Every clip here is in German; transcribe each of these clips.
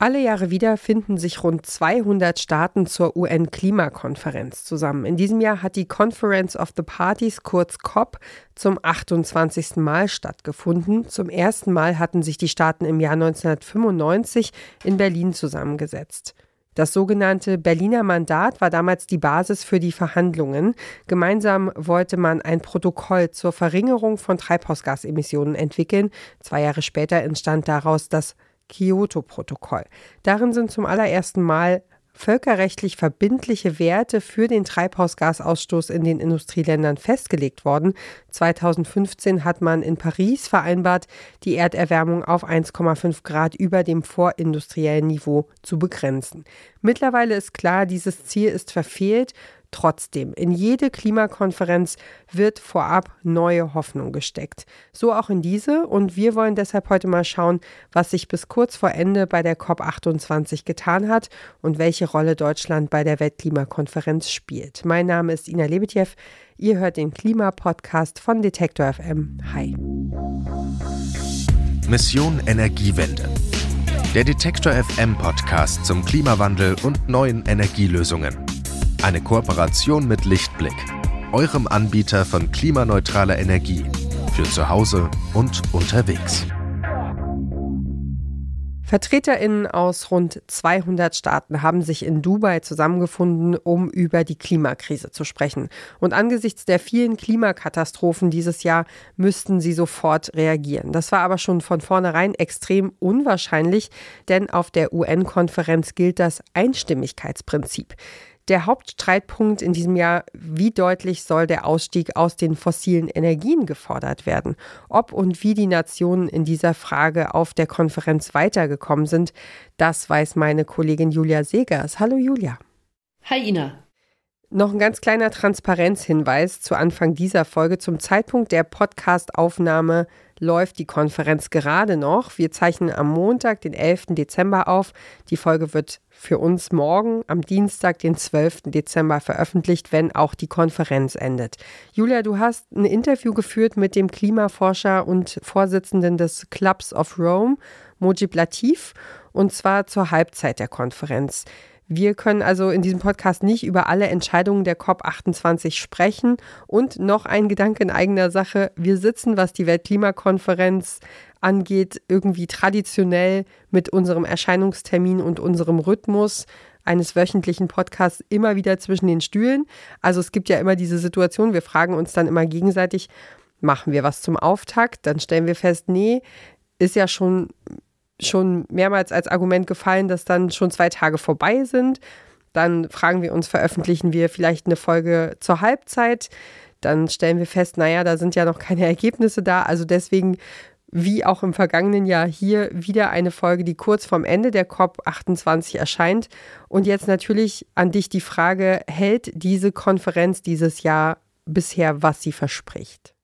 Alle Jahre wieder finden sich rund 200 Staaten zur UN-Klimakonferenz zusammen. In diesem Jahr hat die Conference of the Parties, kurz COP, zum 28. Mal stattgefunden. Zum ersten Mal hatten sich die Staaten im Jahr 1995 in Berlin zusammengesetzt. Das sogenannte Berliner Mandat war damals die Basis für die Verhandlungen. Gemeinsam wollte man ein Protokoll zur Verringerung von Treibhausgasemissionen entwickeln. Zwei Jahre später entstand daraus das Kyoto-Protokoll. Darin sind zum allerersten Mal völkerrechtlich verbindliche Werte für den Treibhausgasausstoß in den Industrieländern festgelegt worden. 2015 hat man in Paris vereinbart, die Erderwärmung auf 1,5 Grad über dem vorindustriellen Niveau zu begrenzen. Mittlerweile ist klar, dieses Ziel ist verfehlt Trotzdem, in jede Klimakonferenz wird vorab neue Hoffnung gesteckt. So auch in diese. Und wir wollen deshalb heute mal schauen, was sich bis kurz vor Ende bei der COP28 getan hat und welche Rolle Deutschland bei der Weltklimakonferenz spielt. Mein Name ist Ina Lebetjew. Ihr hört den Klimapodcast von Detektor FM. Hi. Mission Energiewende. Der Detektor FM Podcast zum Klimawandel und neuen Energielösungen. Eine Kooperation mit Lichtblick, eurem Anbieter von klimaneutraler Energie für zu Hause und unterwegs. VertreterInnen aus rund 200 Staaten haben sich in Dubai zusammengefunden, um über die Klimakrise zu sprechen. Und angesichts der vielen Klimakatastrophen dieses Jahr müssten sie sofort reagieren. Das war aber schon von vornherein extrem unwahrscheinlich, denn auf der UN-Konferenz gilt das Einstimmigkeitsprinzip. Der Hauptstreitpunkt in diesem Jahr, wie deutlich soll der Ausstieg aus den fossilen Energien gefordert werden? Ob und wie die Nationen in dieser Frage auf der Konferenz weitergekommen sind, das weiß meine Kollegin Julia Segers. Hallo Julia. Hi Ina. Noch ein ganz kleiner Transparenzhinweis zu Anfang dieser Folge. Zum Zeitpunkt der Podcastaufnahme läuft die Konferenz gerade noch. Wir zeichnen am Montag, den 11. Dezember auf. Die Folge wird für uns morgen am Dienstag, den 12. Dezember veröffentlicht, wenn auch die Konferenz endet. Julia, du hast ein Interview geführt mit dem Klimaforscher und Vorsitzenden des Clubs of Rome, Mojib Latif, und zwar zur Halbzeit der Konferenz. Wir können also in diesem Podcast nicht über alle Entscheidungen der COP28 sprechen. Und noch ein Gedanke in eigener Sache. Wir sitzen, was die Weltklimakonferenz angeht, irgendwie traditionell mit unserem Erscheinungstermin und unserem Rhythmus eines wöchentlichen Podcasts immer wieder zwischen den Stühlen. Also es gibt ja immer diese Situation, wir fragen uns dann immer gegenseitig, machen wir was zum Auftakt? Dann stellen wir fest, nee, ist ja schon schon mehrmals als Argument gefallen, dass dann schon zwei Tage vorbei sind. Dann fragen wir uns, veröffentlichen wir vielleicht eine Folge zur Halbzeit? Dann stellen wir fest, naja, da sind ja noch keine Ergebnisse da. Also deswegen, wie auch im vergangenen Jahr, hier wieder eine Folge, die kurz vorm Ende der COP28 erscheint. Und jetzt natürlich an dich die Frage, hält diese Konferenz dieses Jahr bisher, was sie verspricht?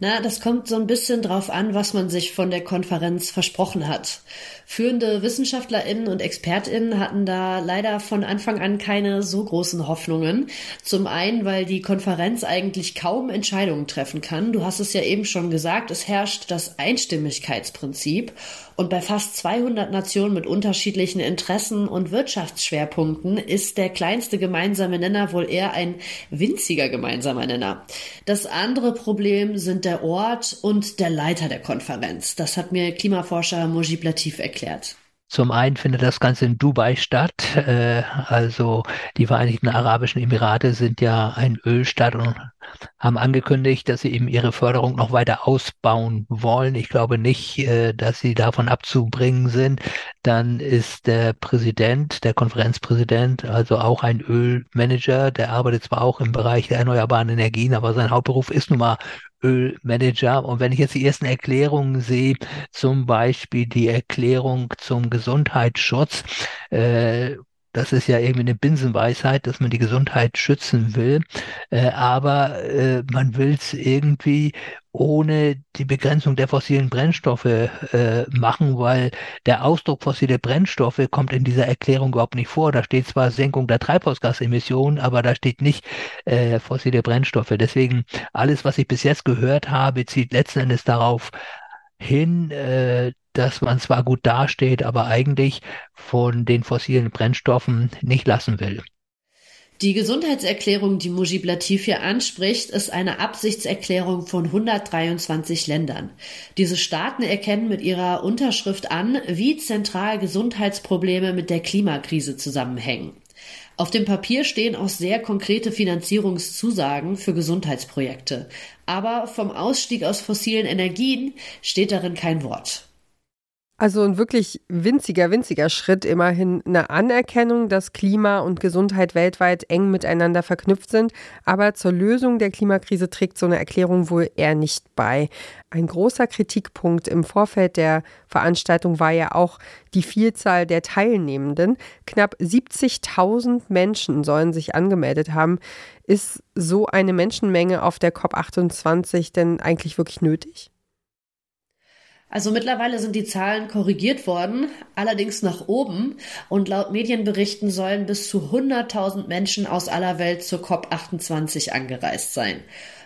Na, das kommt so ein bisschen drauf an, was man sich von der Konferenz versprochen hat. Führende WissenschaftlerInnen und ExpertInnen hatten da leider von Anfang an keine so großen Hoffnungen. Zum einen, weil die Konferenz eigentlich kaum Entscheidungen treffen kann. Du hast es ja eben schon gesagt, es herrscht das Einstimmigkeitsprinzip. Und bei fast 200 Nationen mit unterschiedlichen Interessen und Wirtschaftsschwerpunkten ist der kleinste gemeinsame Nenner wohl eher ein winziger gemeinsamer Nenner. Das andere Problem sind der Ort und der Leiter der Konferenz. Das hat mir Klimaforscher Mojib Latif erklärt. Zum einen findet das Ganze in Dubai statt. Äh, also die Vereinigten Arabischen Emirate sind ja ein Ölstaat und haben angekündigt, dass sie eben ihre Förderung noch weiter ausbauen wollen. Ich glaube nicht, äh, dass sie davon abzubringen sind. Dann ist der Präsident, der Konferenzpräsident, also auch ein Ölmanager. Der arbeitet zwar auch im Bereich der erneuerbaren Energien, aber sein Hauptberuf ist nun mal Ölmanager. Und wenn ich jetzt die ersten Erklärungen sehe, zum Beispiel die Erklärung zum Gesundheitsschutz, äh, das ist ja irgendwie eine Binsenweisheit, dass man die Gesundheit schützen will, äh, aber äh, man will es irgendwie ohne die Begrenzung der fossilen Brennstoffe äh, machen, weil der Ausdruck fossile Brennstoffe kommt in dieser Erklärung überhaupt nicht vor. Da steht zwar Senkung der Treibhausgasemissionen, aber da steht nicht äh, fossile Brennstoffe. Deswegen alles, was ich bis jetzt gehört habe, zieht letzten Endes darauf hin, äh, dass man zwar gut dasteht, aber eigentlich von den fossilen Brennstoffen nicht lassen will. Die Gesundheitserklärung, die Mujib Latif hier anspricht, ist eine Absichtserklärung von 123 Ländern. Diese Staaten erkennen mit ihrer Unterschrift an, wie zentral Gesundheitsprobleme mit der Klimakrise zusammenhängen. Auf dem Papier stehen auch sehr konkrete Finanzierungszusagen für Gesundheitsprojekte. Aber vom Ausstieg aus fossilen Energien steht darin kein Wort. Also ein wirklich winziger, winziger Schritt, immerhin eine Anerkennung, dass Klima und Gesundheit weltweit eng miteinander verknüpft sind. Aber zur Lösung der Klimakrise trägt so eine Erklärung wohl eher nicht bei. Ein großer Kritikpunkt im Vorfeld der Veranstaltung war ja auch die Vielzahl der Teilnehmenden. Knapp 70.000 Menschen sollen sich angemeldet haben. Ist so eine Menschenmenge auf der COP28 denn eigentlich wirklich nötig? Also mittlerweile sind die Zahlen korrigiert worden, allerdings nach oben. Und laut Medienberichten sollen bis zu 100.000 Menschen aus aller Welt zur COP28 angereist sein.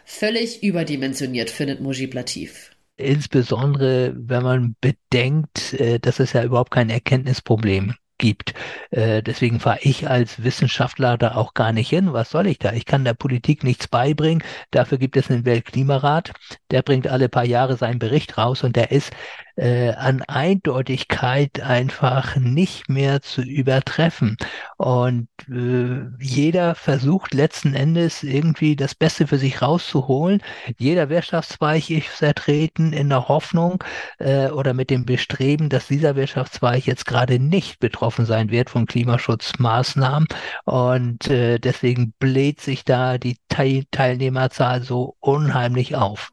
Völlig überdimensioniert, findet Mujib Latif. Insbesondere, wenn man bedenkt, äh, dass es ja überhaupt kein Erkenntnisproblem gibt. Äh, deswegen fahre ich als Wissenschaftler da auch gar nicht hin. Was soll ich da? Ich kann der Politik nichts beibringen. Dafür gibt es einen Weltklimarat. Der bringt alle paar Jahre seinen Bericht raus und der ist äh, an Eindeutigkeit einfach nicht mehr zu übertreffen. Und äh, jeder versucht letzten Endes irgendwie das Beste für sich rauszuholen. Jeder Wirtschaftszweig ist vertreten in der Hoffnung äh, oder mit dem Bestreben, dass dieser Wirtschaftszweig jetzt gerade nicht betroffen sein wird von Klimaschutzmaßnahmen. Und äh, deswegen bläht sich da die Teil Teilnehmerzahl so unheimlich auf.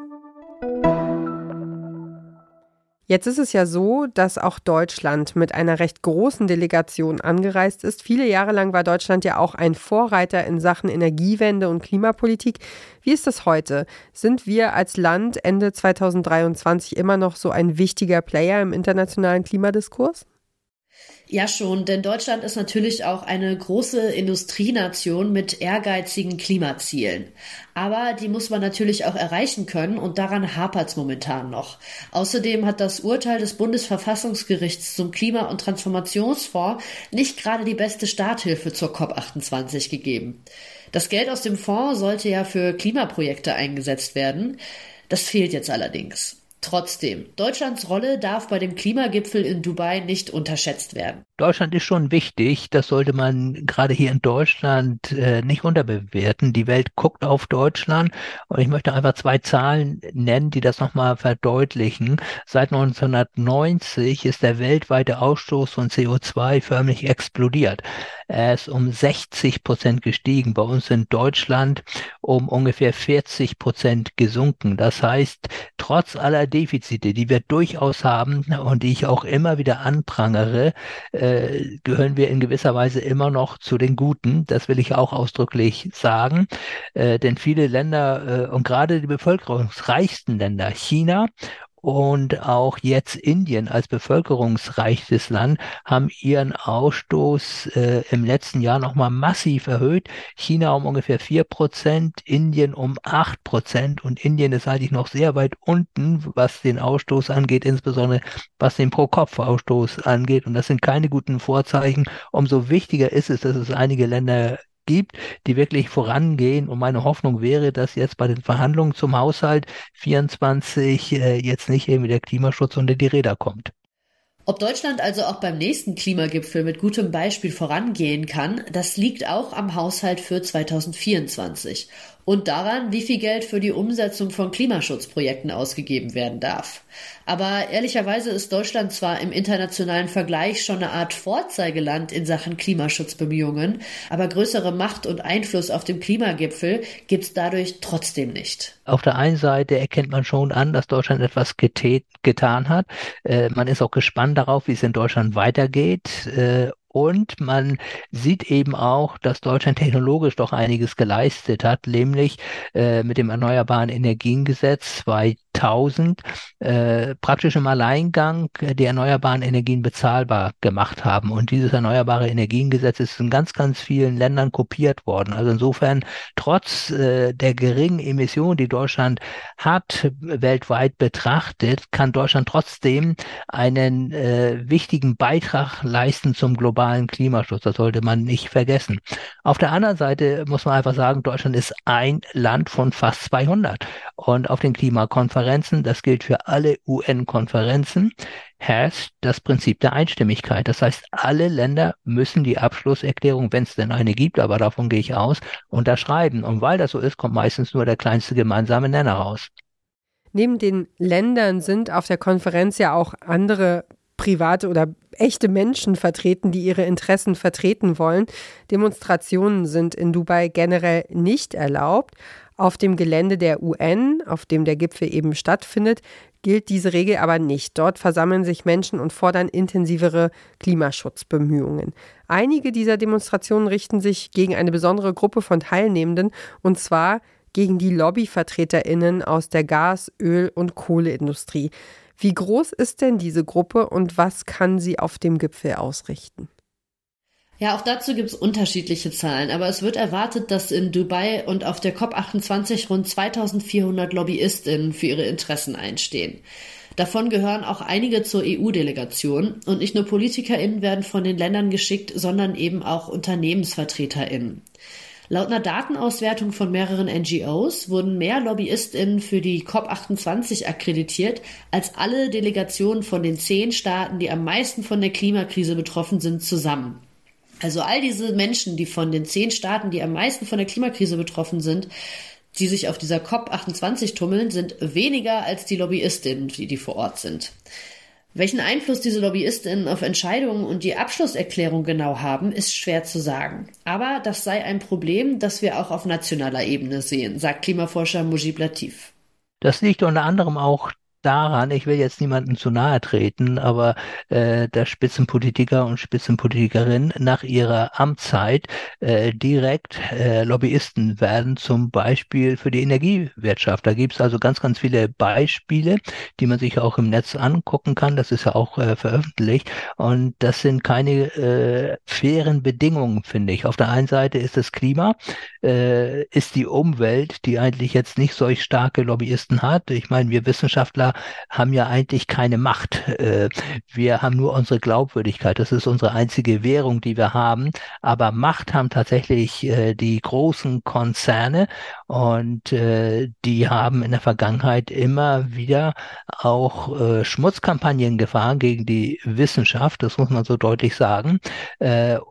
Jetzt ist es ja so, dass auch Deutschland mit einer recht großen Delegation angereist ist. Viele Jahre lang war Deutschland ja auch ein Vorreiter in Sachen Energiewende und Klimapolitik. Wie ist das heute? Sind wir als Land Ende 2023 immer noch so ein wichtiger Player im internationalen Klimadiskurs? Ja, schon, denn Deutschland ist natürlich auch eine große Industrienation mit ehrgeizigen Klimazielen. Aber die muss man natürlich auch erreichen können und daran hapert es momentan noch. Außerdem hat das Urteil des Bundesverfassungsgerichts zum Klima- und Transformationsfonds nicht gerade die beste Starthilfe zur COP28 gegeben. Das Geld aus dem Fonds sollte ja für Klimaprojekte eingesetzt werden. Das fehlt jetzt allerdings. Trotzdem, Deutschlands Rolle darf bei dem Klimagipfel in Dubai nicht unterschätzt werden. Deutschland ist schon wichtig. Das sollte man gerade hier in Deutschland äh, nicht unterbewerten. Die Welt guckt auf Deutschland und ich möchte einfach zwei Zahlen nennen, die das nochmal verdeutlichen. Seit 1990 ist der weltweite Ausstoß von CO2 förmlich explodiert. Er ist um 60 Prozent gestiegen. Bei uns in Deutschland um ungefähr 40 Prozent gesunken. Das heißt, trotz aller Defizite, die wir durchaus haben und die ich auch immer wieder anprangere, äh, gehören wir in gewisser Weise immer noch zu den Guten. Das will ich auch ausdrücklich sagen. Äh, denn viele Länder äh, und gerade die bevölkerungsreichsten Länder, China und auch jetzt Indien als bevölkerungsreichstes Land haben ihren Ausstoß äh, im letzten Jahr nochmal massiv erhöht. China um ungefähr vier Prozent, Indien um acht Prozent und Indien ist eigentlich noch sehr weit unten, was den Ausstoß angeht, insbesondere was den Pro-Kopf-Ausstoß angeht. Und das sind keine guten Vorzeichen. Umso wichtiger ist es, dass es einige Länder gibt, die wirklich vorangehen. Und meine Hoffnung wäre, dass jetzt bei den Verhandlungen zum Haushalt 24 äh, jetzt nicht irgendwie der Klimaschutz unter die Räder kommt. Ob Deutschland also auch beim nächsten Klimagipfel mit gutem Beispiel vorangehen kann, das liegt auch am Haushalt für 2024. und daran, wie viel Geld für die Umsetzung von Klimaschutzprojekten ausgegeben werden darf. Aber ehrlicherweise ist Deutschland zwar im internationalen Vergleich schon eine Art Vorzeigeland in Sachen Klimaschutzbemühungen, aber größere Macht und Einfluss auf dem Klimagipfel gibt's dadurch trotzdem nicht. Auf der einen Seite erkennt man schon an, dass Deutschland etwas getan hat. Äh, man ist auch gespannt darauf, wie es in Deutschland weitergeht. Äh, und man sieht eben auch, dass Deutschland technologisch doch einiges geleistet hat, nämlich äh, mit dem Erneuerbaren Energiengesetz 2000 äh, praktisch im Alleingang die erneuerbaren Energien bezahlbar gemacht haben. Und dieses Erneuerbare Energiengesetz ist in ganz, ganz vielen Ländern kopiert worden. Also insofern, trotz äh, der geringen Emissionen, die Deutschland hat, weltweit betrachtet, kann Deutschland trotzdem einen äh, wichtigen Beitrag leisten zum globalen globalen Klimaschutz. Das sollte man nicht vergessen. Auf der anderen Seite muss man einfach sagen, Deutschland ist ein Land von fast 200. Und auf den Klimakonferenzen, das gilt für alle UN-Konferenzen, herrscht das Prinzip der Einstimmigkeit. Das heißt, alle Länder müssen die Abschlusserklärung, wenn es denn eine gibt, aber davon gehe ich aus, unterschreiben. Und weil das so ist, kommt meistens nur der kleinste gemeinsame Nenner raus. Neben den Ländern sind auf der Konferenz ja auch andere private oder echte Menschen vertreten, die ihre Interessen vertreten wollen. Demonstrationen sind in Dubai generell nicht erlaubt. Auf dem Gelände der UN, auf dem der Gipfel eben stattfindet, gilt diese Regel aber nicht. Dort versammeln sich Menschen und fordern intensivere Klimaschutzbemühungen. Einige dieser Demonstrationen richten sich gegen eine besondere Gruppe von Teilnehmenden, und zwar gegen die Lobbyvertreterinnen aus der Gas-, Öl- und Kohleindustrie. Wie groß ist denn diese Gruppe und was kann sie auf dem Gipfel ausrichten? Ja, auch dazu gibt es unterschiedliche Zahlen, aber es wird erwartet, dass in Dubai und auf der COP28 rund 2400 LobbyistInnen für ihre Interessen einstehen. Davon gehören auch einige zur EU-Delegation und nicht nur PolitikerInnen werden von den Ländern geschickt, sondern eben auch UnternehmensvertreterInnen. Laut einer Datenauswertung von mehreren NGOs wurden mehr LobbyistInnen für die COP28 akkreditiert als alle Delegationen von den zehn Staaten, die am meisten von der Klimakrise betroffen sind, zusammen. Also all diese Menschen, die von den zehn Staaten, die am meisten von der Klimakrise betroffen sind, die sich auf dieser COP28 tummeln, sind weniger als die LobbyistInnen, die, die vor Ort sind. Welchen Einfluss diese LobbyistInnen auf Entscheidungen und die Abschlusserklärung genau haben, ist schwer zu sagen. Aber das sei ein Problem, das wir auch auf nationaler Ebene sehen, sagt Klimaforscher Mujib Latif. Das liegt unter anderem auch daran, ich will jetzt niemandem zu nahe treten, aber äh, dass Spitzenpolitiker und Spitzenpolitikerinnen nach ihrer Amtszeit äh, direkt äh, Lobbyisten werden, zum Beispiel für die Energiewirtschaft. Da gibt es also ganz, ganz viele Beispiele, die man sich auch im Netz angucken kann. Das ist ja auch äh, veröffentlicht. Und das sind keine äh, fairen Bedingungen, finde ich. Auf der einen Seite ist das Klima, äh, ist die Umwelt, die eigentlich jetzt nicht solch starke Lobbyisten hat. Ich meine, wir Wissenschaftler haben ja eigentlich keine Macht. Äh, wir haben nur unsere Glaubwürdigkeit. Das ist unsere einzige Währung, die wir haben. Aber Macht haben tatsächlich äh, die großen Konzerne und äh, die haben in der Vergangenheit immer wieder auch Schmutzkampagnen gefahren gegen die Wissenschaft. Das muss man so deutlich sagen,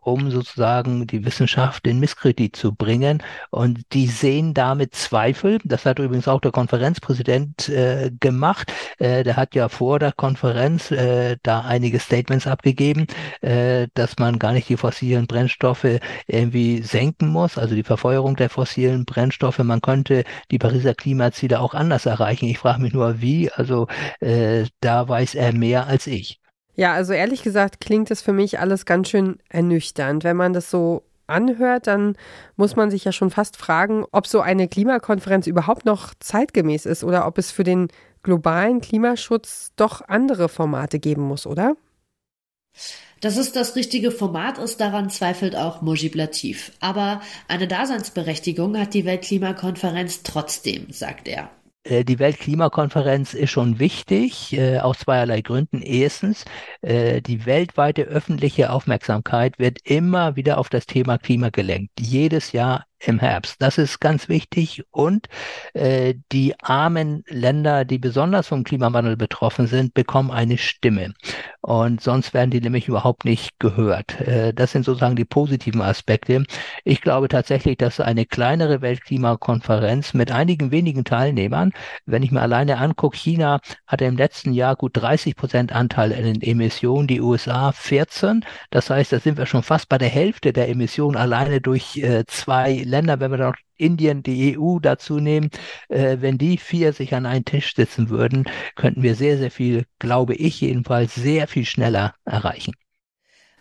um sozusagen die Wissenschaft in Misskredit zu bringen. Und die sehen damit Zweifel. Das hat übrigens auch der Konferenzpräsident gemacht äh, der hat ja vor der Konferenz äh, da einige Statements abgegeben, äh, dass man gar nicht die fossilen Brennstoffe irgendwie senken muss, also die Verfeuerung der fossilen Brennstoffe. Man könnte die Pariser Klimaziele auch anders erreichen. Ich frage mich nur, wie. Also äh, da weiß er mehr als ich. Ja, also ehrlich gesagt klingt es für mich alles ganz schön ernüchternd, wenn man das so anhört, dann muss man sich ja schon fast fragen, ob so eine Klimakonferenz überhaupt noch zeitgemäß ist oder ob es für den globalen Klimaschutz doch andere Formate geben muss, oder? Dass es das richtige Format ist, daran zweifelt auch Mojib Latif. Aber eine Daseinsberechtigung hat die Weltklimakonferenz trotzdem, sagt er. Äh, die Weltklimakonferenz ist schon wichtig, äh, aus zweierlei Gründen. Erstens, äh, die weltweite öffentliche Aufmerksamkeit wird immer wieder auf das Thema Klima gelenkt. Jedes Jahr im Herbst. Das ist ganz wichtig. Und äh, die armen Länder, die besonders vom Klimawandel betroffen sind, bekommen eine Stimme. Und sonst werden die nämlich überhaupt nicht gehört. Äh, das sind sozusagen die positiven Aspekte. Ich glaube tatsächlich, dass eine kleinere Weltklimakonferenz mit einigen wenigen Teilnehmern, wenn ich mir alleine angucke, China hatte im letzten Jahr gut 30 Prozent Anteil in den Emissionen, die USA 14. Das heißt, da sind wir schon fast bei der Hälfte der Emissionen alleine durch äh, zwei Länder, wenn wir noch Indien, die EU dazu nehmen, äh, wenn die vier sich an einen Tisch sitzen würden, könnten wir sehr, sehr viel, glaube ich jedenfalls, sehr viel schneller erreichen.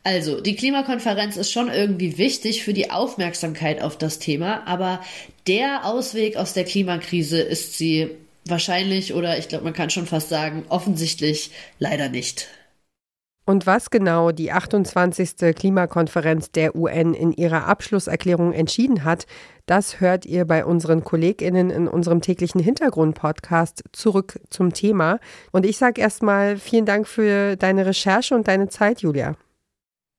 Also, die Klimakonferenz ist schon irgendwie wichtig für die Aufmerksamkeit auf das Thema, aber der Ausweg aus der Klimakrise ist sie wahrscheinlich oder ich glaube, man kann schon fast sagen, offensichtlich leider nicht. Und was genau die 28. Klimakonferenz der UN in ihrer Abschlusserklärung entschieden hat, das hört ihr bei unseren Kolleginnen in unserem täglichen Hintergrund-Podcast zurück zum Thema. Und ich sage erstmal vielen Dank für deine Recherche und deine Zeit, Julia.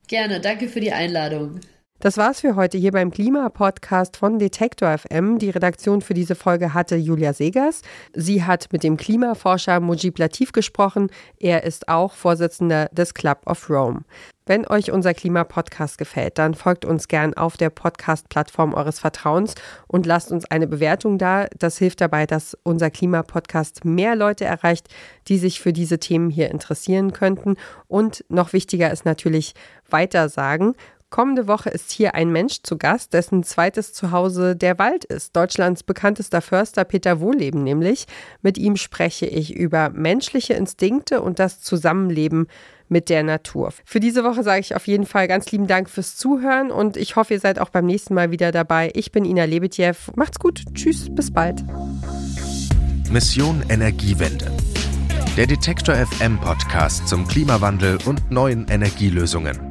Gerne, danke für die Einladung. Das war's für heute hier beim Klima-Podcast von Detektor FM. Die Redaktion für diese Folge hatte Julia Segers. Sie hat mit dem Klimaforscher Mujib Latif gesprochen. Er ist auch Vorsitzender des Club of Rome. Wenn euch unser Klimapodcast gefällt, dann folgt uns gern auf der Podcast-Plattform eures Vertrauens und lasst uns eine Bewertung da. Das hilft dabei, dass unser Klimapodcast mehr Leute erreicht, die sich für diese Themen hier interessieren könnten. Und noch wichtiger ist natürlich weitersagen. Kommende Woche ist hier ein Mensch zu Gast, dessen zweites Zuhause der Wald ist. Deutschlands bekanntester Förster Peter Wohleben nämlich. Mit ihm spreche ich über menschliche Instinkte und das Zusammenleben mit der Natur. Für diese Woche sage ich auf jeden Fall ganz lieben Dank fürs Zuhören und ich hoffe, ihr seid auch beim nächsten Mal wieder dabei. Ich bin Ina Lebetjew. Macht's gut. Tschüss, bis bald. Mission Energiewende. Der Detektor FM Podcast zum Klimawandel und neuen Energielösungen.